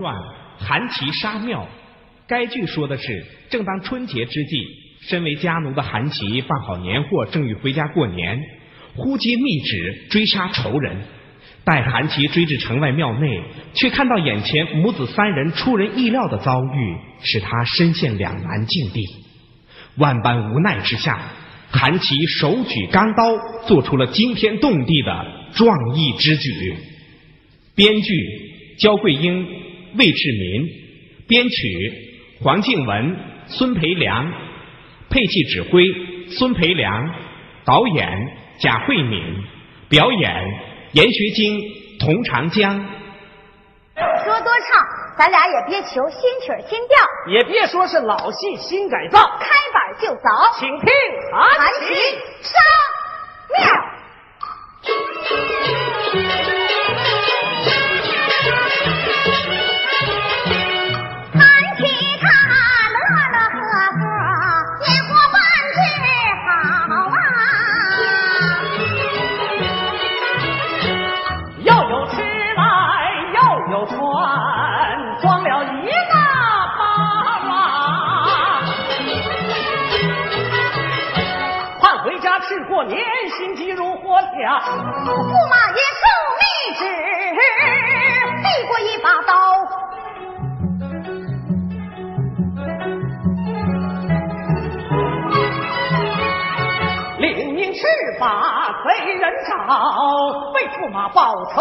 传韩琦杀庙，该剧说的是，正当春节之际，身为家奴的韩琦办好年货，正欲回家过年，忽接密旨追杀仇人。待韩琦追至城外庙内，却看到眼前母子三人出人意料的遭遇，使他身陷两难境地。万般无奈之下，韩琦手举钢刀，做出了惊天动地的壮义之举。编剧焦桂英。魏志民编曲，黄静文、孙培良配器指挥，孙培良导演贾慧敏表演严学晶、童长江。说多唱，咱俩也别求新曲新调，也别说是老戏新改造，开板就走，请听韩旗杀庙。驸马爷受密旨，递过一把刀，领命赤发贼人找，为驸马报仇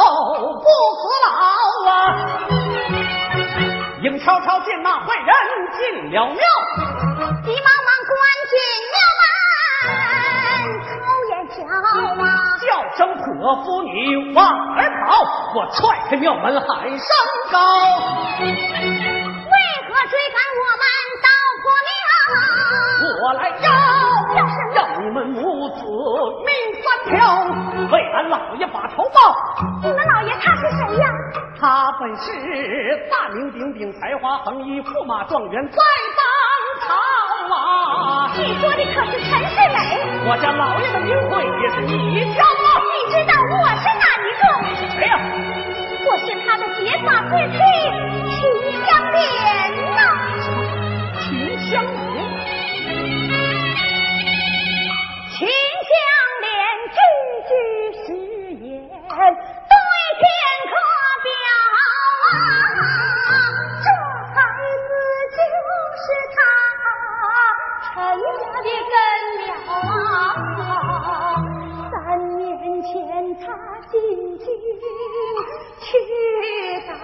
不辞劳啊！应悄悄见那坏人进了庙，急忙忙关进庙生泼妇女往儿跑，我踹开庙门喊声高。为何追赶我们到破庙？我来要，要是要你们母子命三条，为俺老爷把仇报。你们老爷他是谁呀？他本是大名鼎鼎、才华横溢、驸马状元，在当朝啊！你说的可是陈世美？我家老爷的名讳也是你叫？知道我是哪一个？谁呀？我是他的结发夫妻秦香莲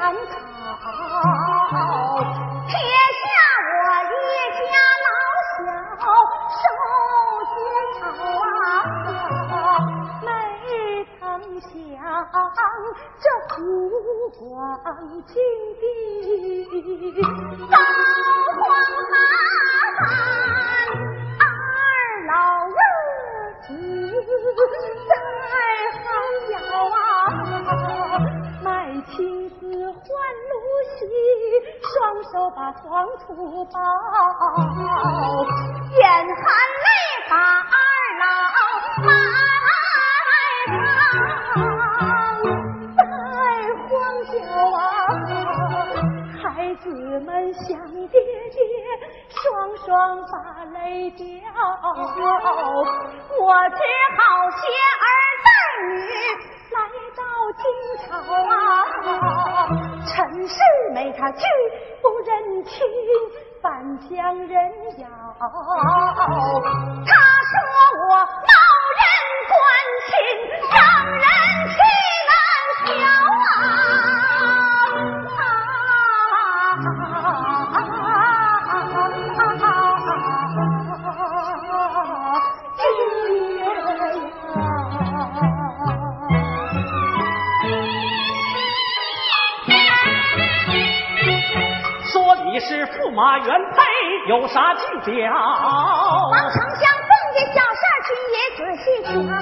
难逃撇下我一家老小受煎熬啊没曾想这湖广金地。黄土包，眼含泪把二老埋葬在荒郊啊。孩子们想爹爹，双双把泪掉，我只好携儿。带女来到京朝啊，陈世美他拒亲，反将人咬。是驸马原配，有啥计较？王丞相碰见小事儿，君也仔细瞧啊！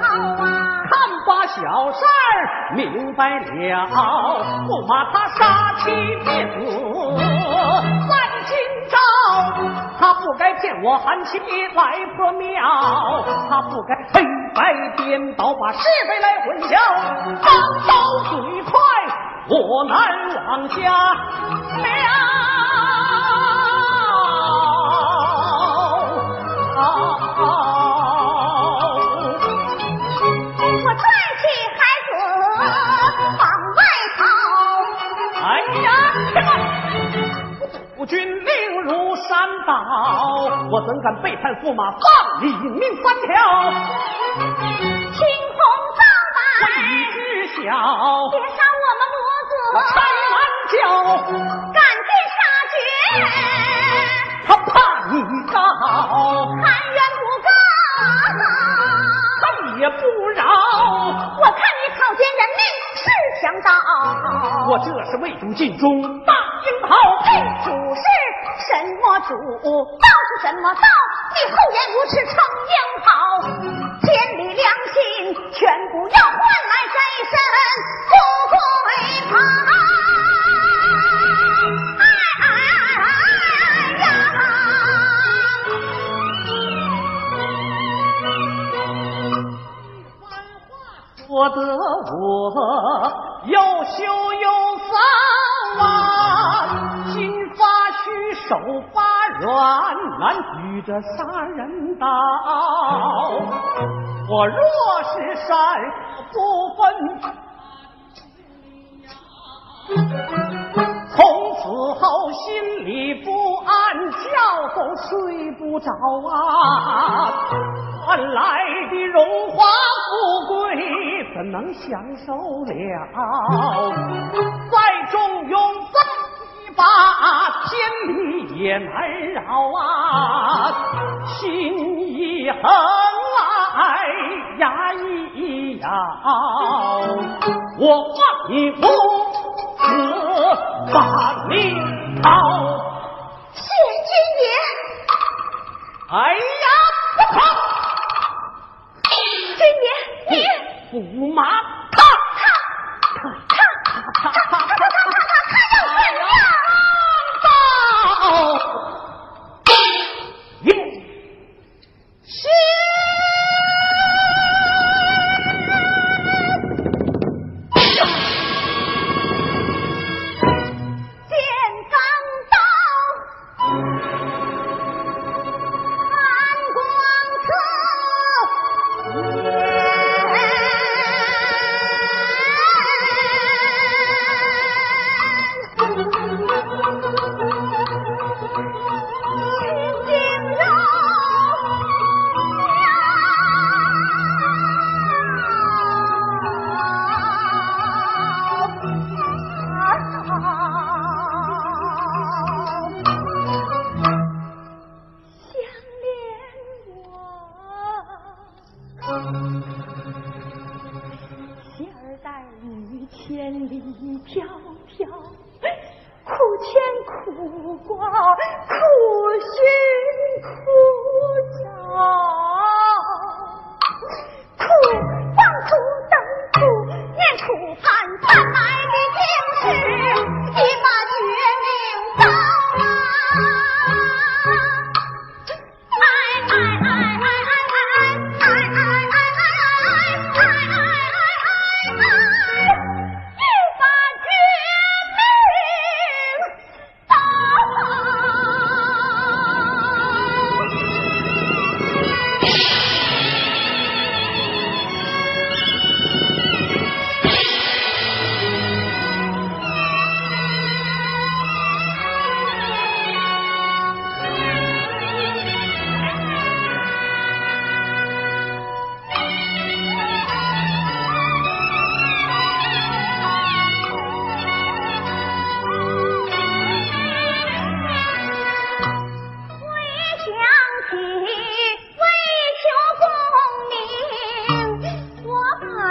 看把小事儿明白了，驸马他杀妻灭子在今朝，他不该骗我韩琦来破庙，他不该黑白颠倒把是非来混淆，刀刀嘴快。我难往下我我怎敢背叛驸马，放李命三条？青红皂白，一只小，别伤我们母我子，开完脚，赶尽杀绝，他怕你告，含冤不告。他也不饶。我看你草菅人命是强盗。我这是为主尽忠，大英豪配。主是什么主？道是什么道？你厚颜无耻逞英豪，天理良心全部要换来这一身富贵袍。哎呀！说得我又羞又臊啊，手发软，难举着杀人刀。我若是善不分。从此后心里不安，觉都睡不着啊！换来的荣华富贵怎能享受了？再重用把，天理也难饶啊！心一横来牙一咬，我望你母子把命逃。谢君爷，哎呀，不好！君爷，你驸马他他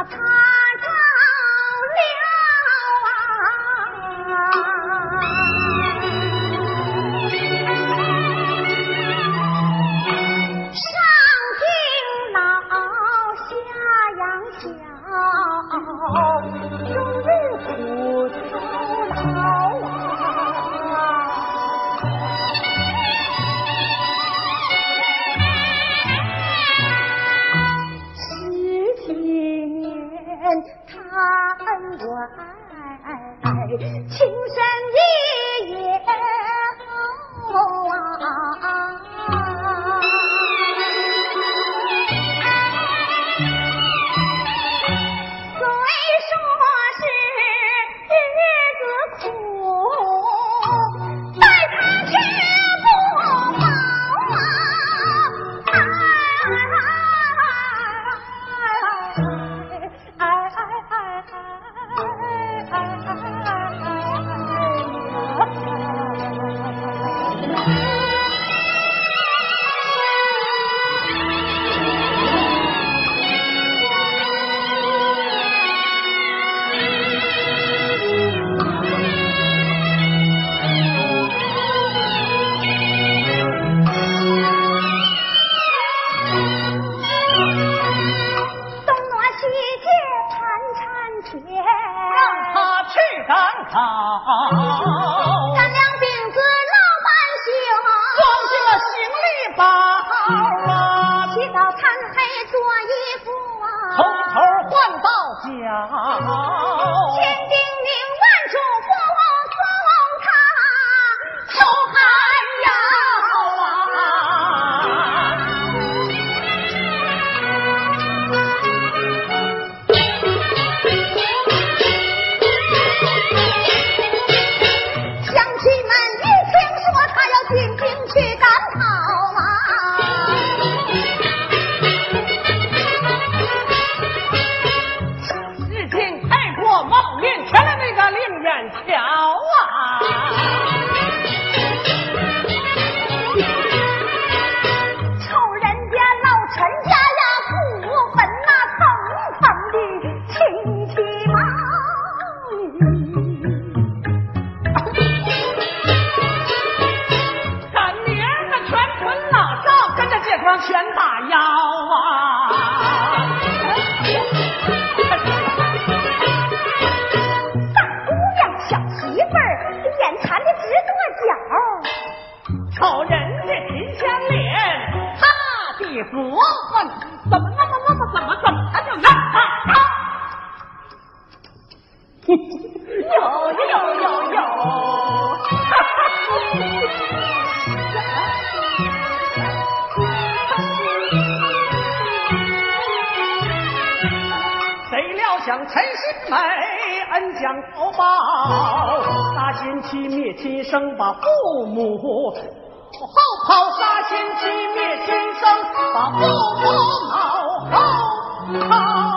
他东挪西借盘缠结，让他去赶考。咱俩并尊。怎么那么那么怎么怎么就那啊啊？有有有有，哈谁料想陈新梅恩将仇报，杀亲戚灭亲生把父母先妻灭先生把父母脑后扛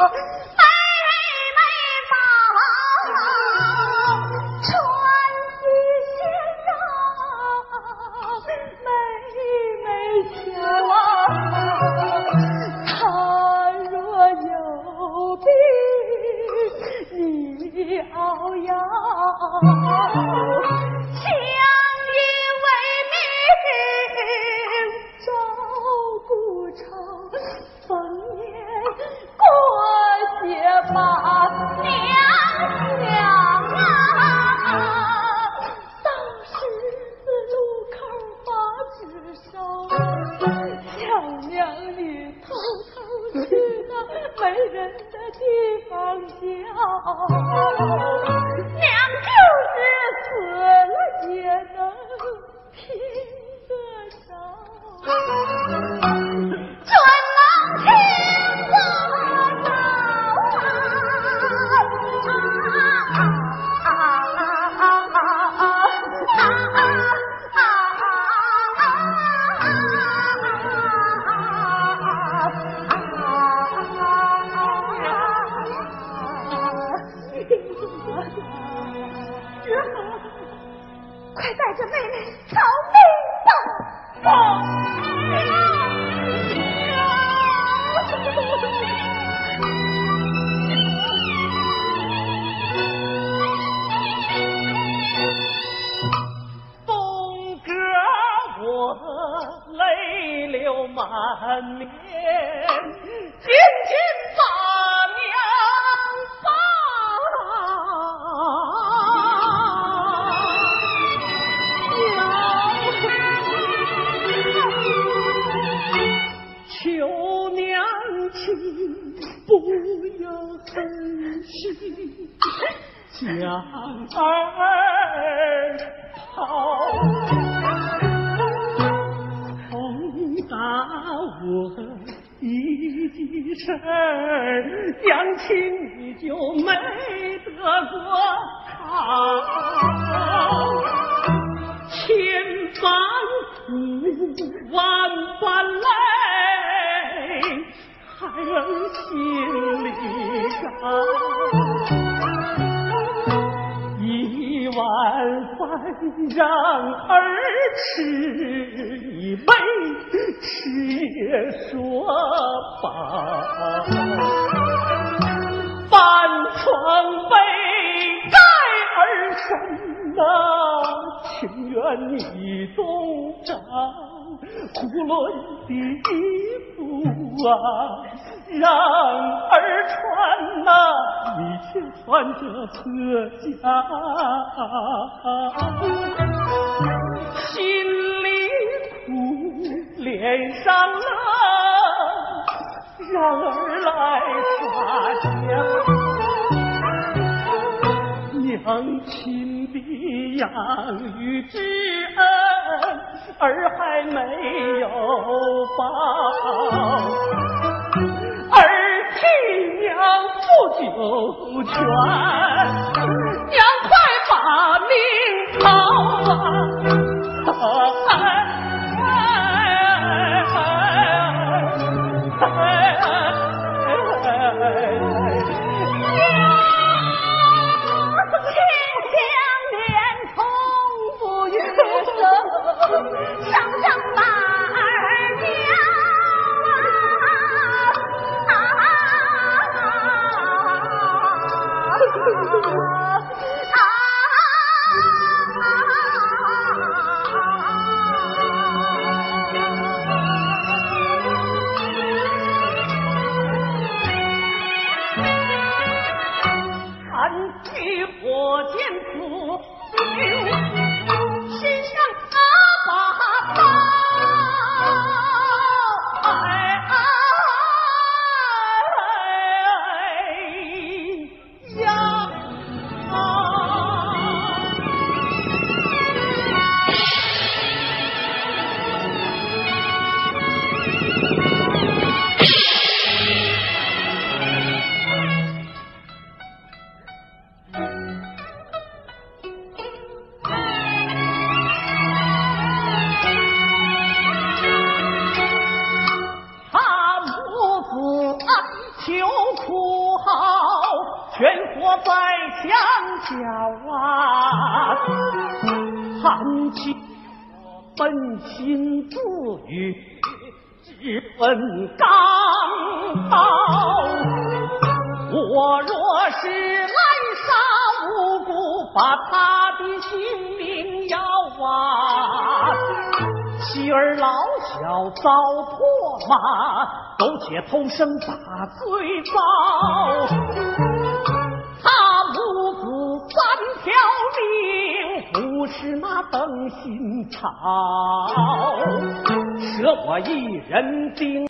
Oh. 小娘你偷偷去那没人的地方叫，娘就是死了也能听。娘亲你就没得过好千般苦万般累孩儿心里一碗饭让儿吃。山呐情愿你洞扎葫芦的衣服啊让儿穿呐你却穿着破家心里苦脸上乐让儿来花香娘亲的养育之恩，儿还没有报，儿替娘赴九泉。弹起火箭，噗。哭号，全伙在墙角啊，含泣本心自语，直问钢刀。我若是滥杀无辜，把他的性命要啊！妻儿老小遭唾骂，苟且偷生把罪遭。他母子三条命，不是那等心肠，舍我一人丁